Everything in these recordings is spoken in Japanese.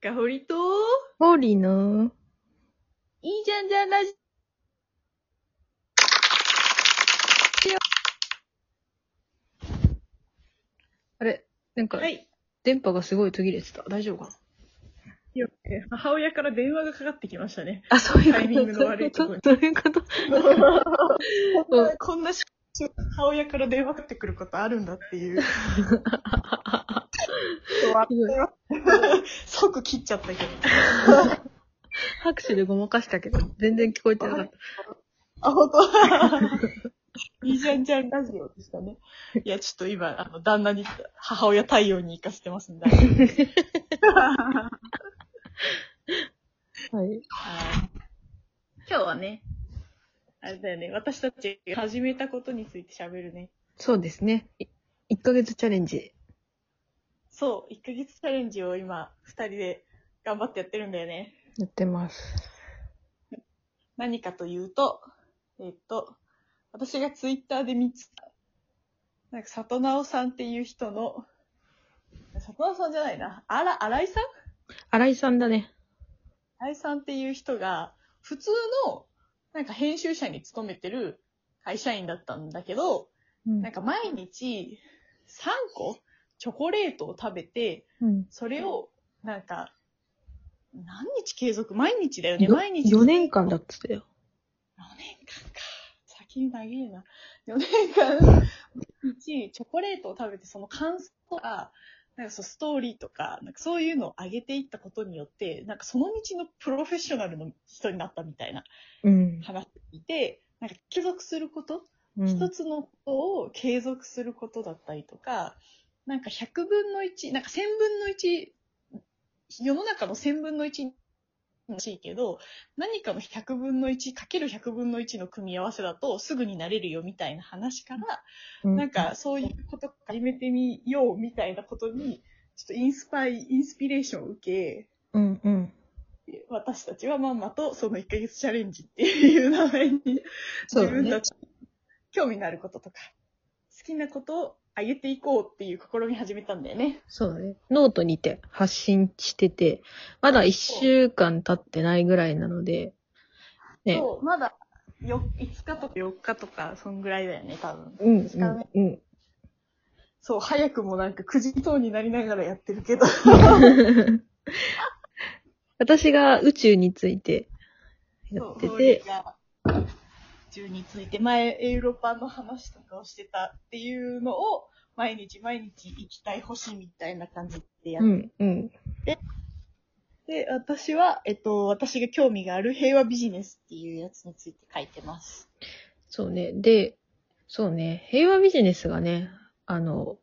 ガホリと、ホーリーの、いいじゃんじゃんラジあれ、なんかオ。、はい。電波がすごい途切れてた。大丈夫かな？母親から電話がかかってきましたね。あ、そういうこと？タイミングの悪いとこにそういうこと？こんな、こんなし 母親から電話かかってくることあるんだっていう。即切っちゃったけど。拍手でごまかしたけど、全然聞こえてなかった。あ、ほんといいじゃんじゃんラジオでしたね。いや、ちょっと今、あの、旦那に、母親対応に行かせてますんで。はい。今日はね、あれだよね、私たちが始めたことについて喋るね。そうですね。い1ヶ月チャレンジ。そう、1ヶ月チャレンジを今、二人で頑張ってやってるんだよね。やってます。何かというと、えっと、私がツイッターで見つけた、なんか、里直さんっていう人の、里直さんじゃないな、あら、新井さん？新井さんだね。新井さんっていう人が、普通の、なんか編集者に勤めてる会社員だったんだけど、うんなんか毎日3個チョコレートを食べて、うん。それを、なんか、何日継続？毎日だよね、よ毎日。4年間だってたよ。4年間か。先に長えな。4年間、毎日チョコレートを食べて、その感想とか、なんかそうストーリーとか、なんかそういうのを上げていったことによって、なんかその道のプロフェッショナルの人になったみたいなうん。話していて、なんか継続すること？うん一つのことを継続することだったりとか、なんか100分の1、なんか1000分の1、世の中の1000分の1らしいけど、何かの100分の1かける100分の1の組み合わせだとすぐになれるよみたいな話から、うんなんかそういうこと始めてみようみたいなことに、ちょっとインスパイ、インスピレーションを受け、うんうん。私たちはまんまとその1ヶ月チャレンジっていう名前に自分た。ち興味のあることとか、好きなことを上げていこうっていう試み始めたんだよね。そうだね。ノートにて発信してて、まだ1週間経ってないぐらいなので、ね。そう、まだよ5日とか4日とか、そんぐらいだよね、多分。うんうんうん。そう、早くもなんか9時等になりながらやってるけど。私が宇宙についてやってて、、宇宙について、前、エウロパの話とかをしてたっていうのを、毎日毎日行きたい星みたいな感じでやってうんうん。で、私は、えっと、私が興味がある平和ビジネスっていうやつについて書いてます。そうね。で、そうね。平和ビジネスがね、あの、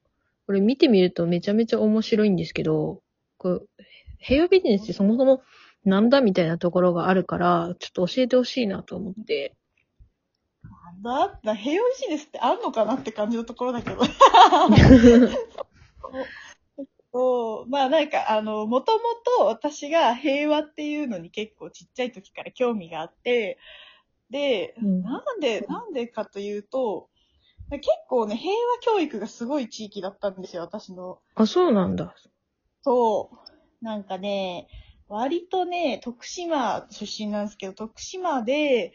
これ見てみるとめちゃめちゃ面白いんですけど、こう平和ビジネスってそもそもなんだみたいなところがあるから、ちょっと教えてほしいなと思って。だな平和ビジネスってあんのかなって感じのところだけど。そうまあなんか、あの、もともと私が平和っていうのに結構ちっちゃい時から興味があって、で、うんなんで、なんでかというと、結構ね、平和教育がすごい地域だったんですよ、私のあ、そうなんだ。そう。なんかね、割とね、徳島出身なんですけど、徳島で、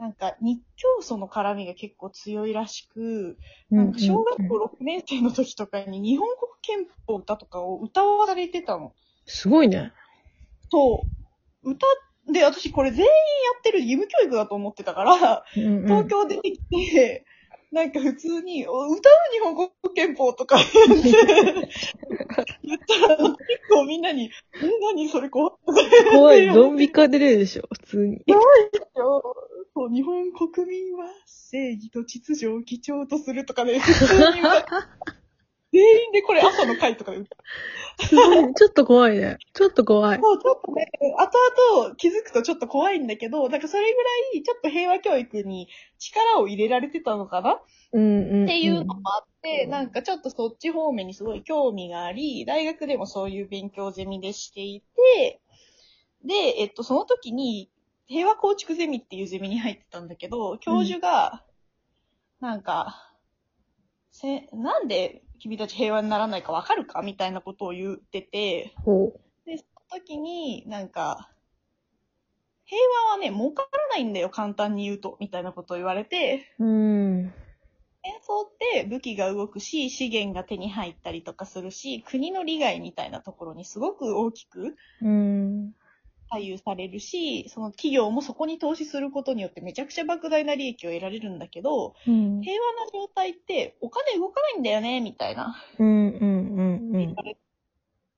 なんか日教祖の絡みが結構強いらしく、なんか小学校6年生の時とかに日本国憲法歌とかを歌わされてたの。すごいね。そう。歌で、私これ全員やってる義務教育だと思ってたから、うんうん東京出てきて、なんか普通に、お歌う日本国憲法とか言って、言ったら、結構みんなに、え、何それ怖い怖い。ゾンビ化出れるでしょ、普通に。そう、日本国民は正義と秩序を基調とするとかね、普通に歌全員でこれ朝の会とかで歌う。すごい。ちょっと怖いね。ちょっと怖い。そう、ちょっとね、後々気づくとちょっと怖いんだけど、なんかそれぐらいちょっと平和教育に力を入れられてたのかな？うんうん、うん。っていうのもあって、なんかちょっとそっち方面にすごい興味があり、大学でもそういう勉強ゼミでしていて、で、えっと、その時に、平和構築ゼミっていうゼミに入ってたんだけど、教授が、なんか、せ、なんで君たち平和にならないかわかるかみたいなことを言ってて、ほで、その時に、なんか、平和はね、儲からないんだよ、簡単に言うと、みたいなことを言われて、うん。戦争って武器が動くし、資源が手に入ったりとかするし、国の利害みたいなところにすごく大きくうん。左右されるし、その企業もそこに投資することによってめちゃくちゃ莫大な利益を得られるんだけど、うん。平和な状態ってお金動かないんだよね、みたいな。うん。うん。言われ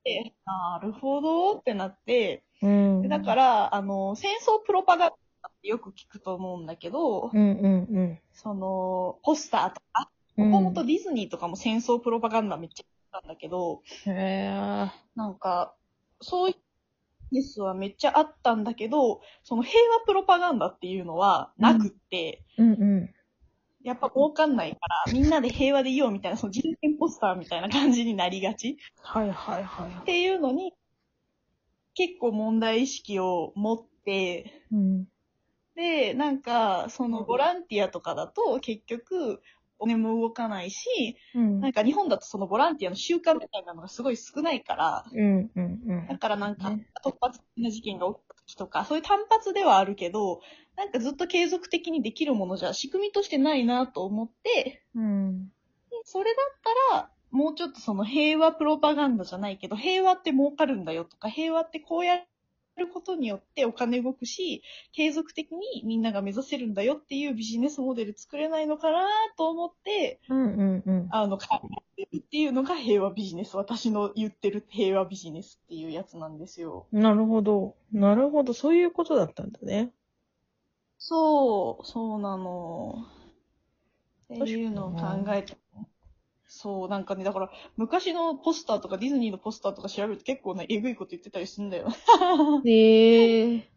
て、なるほどってなって、うん。でだから、あの、戦争プロパガンダってよく聞くと思うんだけど、うん。うん。その、ポスターとか、うん。もともとディズニーとかも戦争プロパガンダめっちゃ言ったんだけど、へえ。なんか、そういうニュースはめっちゃあったんだけど、その平和プロパガンダっていうのはなくって、うん。うん。やっぱ儲かんないから、みんなで平和でいようみたいな、その人権ポスターみたいな感じになりがちはいはいはい。っていうのに、結構問題意識を持って、うん。で、なんか、そのボランティアとかだと結局、お金も動かないし、うん。なんか日本だとそのボランティアの習慣みたいなのがすごい少ないから、うん。うん。だからなんかね突発的な事件が起きた時とか、そういう単発ではあるけど、なんかずっと継続的にできるものじゃ仕組みとしてないなと思って、うん。でそれだったら、もうちょっとその平和プロパガンダじゃないけど、平和って儲かるんだよとか、平和ってこうやることによってお金動くし、継続的にみんなが目指せるんだよっていうビジネスモデル作れないのかなと思って、うん。うん。うん。あの、考えてるっていうのが平和ビジネス。私の言ってる平和ビジネスっていうやつなんですよ。なるほど。なるほど。そういうことだったんだね。そう、そうなの。っていうのを考えて。そう、なんかね、だから、昔のポスターとかディズニーのポスターとか調べると結構ね、えぐいこと言ってたりするんだよ。へえ。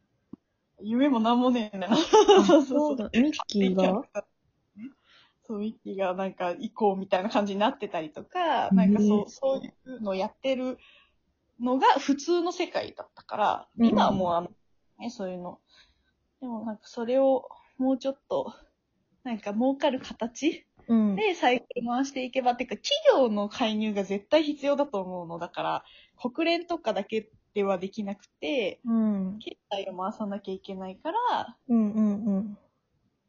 夢もなんもねえんだよな。あそうだ。ミッキーが？そう、ミッキーがなんか行こうみたいな感じになってたりとか、なんかそう、ねそういうのをやってるのが普通の世界だったから、うん今はもうあの、ね、そういうの。でもなんかそれをもうちょっと、なんか儲かる形うん。でサイクル回していけば、っていうか企業の介入が絶対必要だと思うの。だから、国連とかだけではできなくて、うん。経済を回さなきゃいけないから、うん。うん。うん。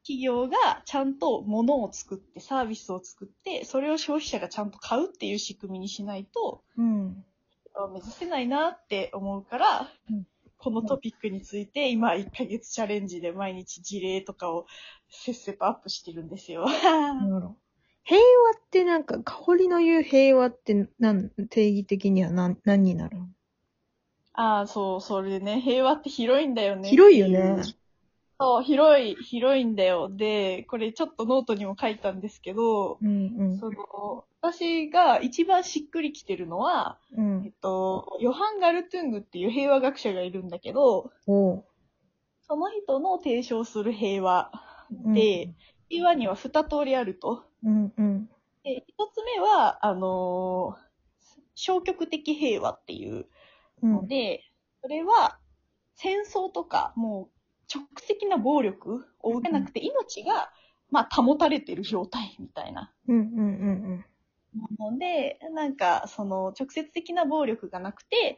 企業がちゃんと物を作って、サービスを作って、それを消費者がちゃんと買うっていう仕組みにしないと、うん。あ目指せないなって思うから、うんこのトピックについて今1ヶ月チャレンジで毎日事例とかをせっせとアップしてるんですよ。平和ってなんか、かおりの言う平和ってなん、定義的には何、何になるの？ああ、そう、それでね、平和って広いんだよね。広いよね。そう、広い、広いんだよ。で、これちょっとノートにも書いたんですけど、うんうん。その、私が一番しっくりきてるのは、うえんっ。と、ヨハン・ガルトゥングっていう平和学者がいるんだけど。その人の提唱する平和うんで、平和には二通りあると。うんうん。で、一つ目は、あのー消極的平和っていううんので、それは戦争とか、もう直的な暴力を受けなくて命が、まあ、保たれてる状態みたいな。うんうんうんので、なんか、その、直接的な暴力がなくて、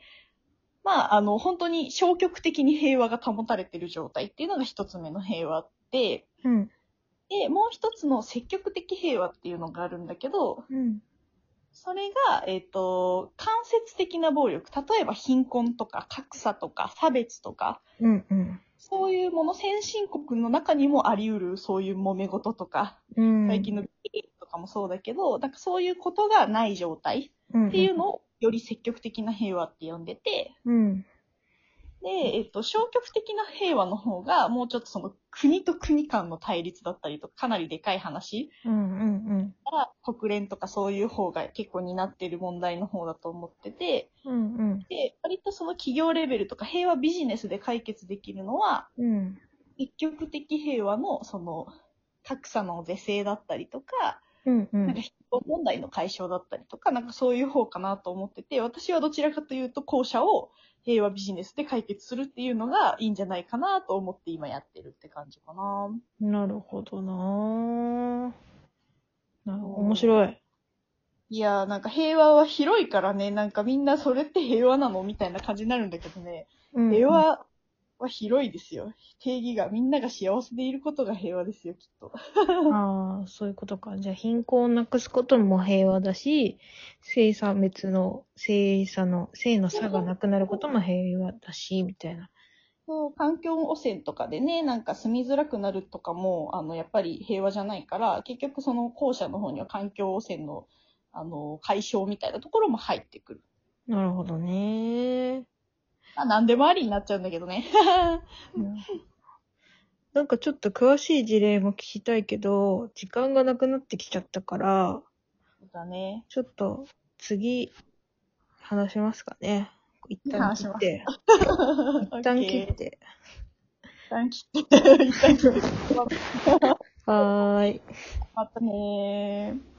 まあ、あの、本当に消極的に平和が保たれてる状態っていうのが一つ目の平和で、うん。うん。で、もう一つの積極的平和っていうのがあるんだけど、うん。それが、えっ、と、間接的な暴力。例えば貧困とか格差とか差別とか、うんうん。そういうもの、先進国の中にもあり得るそういう揉め事とか、うん。最近のゲイとかもそうだけど、なんかそういうことがない状態のっていうのをより積極的な平和って呼んでて、うん。で、えっと、消極的な平和の方が、もうちょっとその国と国間の対立だったりとか、かなりでかい話うんうんが国連とかそういう方が結構担っている問題の方だと思ってて、うん。うんで、割とその企業レベルとか平和ビジネスで解決できるのは、うん。うん。積極的平和のその格差の是正だったりとか、うんうんなんか。問題の解消だったりとか、なんかそういう方かなと思ってて、私はどちらかというと後者を平和ビジネスで解決するっていうのがいいんじゃないかなと思って今やってるって感じかな。なるほどなぁ。なるほど。面白い。いやー、なんか平和は広いからね、なんかみんなそれって平和なのみたいな感じになるんだけどね。うん平和は広いですよ。定義が、みんなが幸せでいることが平和ですよ、きっと。ああ、そういうことか。じゃあ、貧困をなくすことも平和だし、性差別の、性差の、性の差がなくなることも平和だし、みたいな。そう環境汚染とかでね、なんか住みづらくなるとかも、あの、やっぱり平和じゃないから、結局その後者の方には環境汚染の、あの、解消みたいなところも入ってくる。なるほどね。まあ、何でもありになっちゃうんだけどね。なんかちょっと詳しい事例も聞きたいけど、時間がなくなってきちゃったから、そうだね。ちょっと次、話しますかね。一旦切って。一旦切って。一旦切って。一旦切って。はーい。またねー。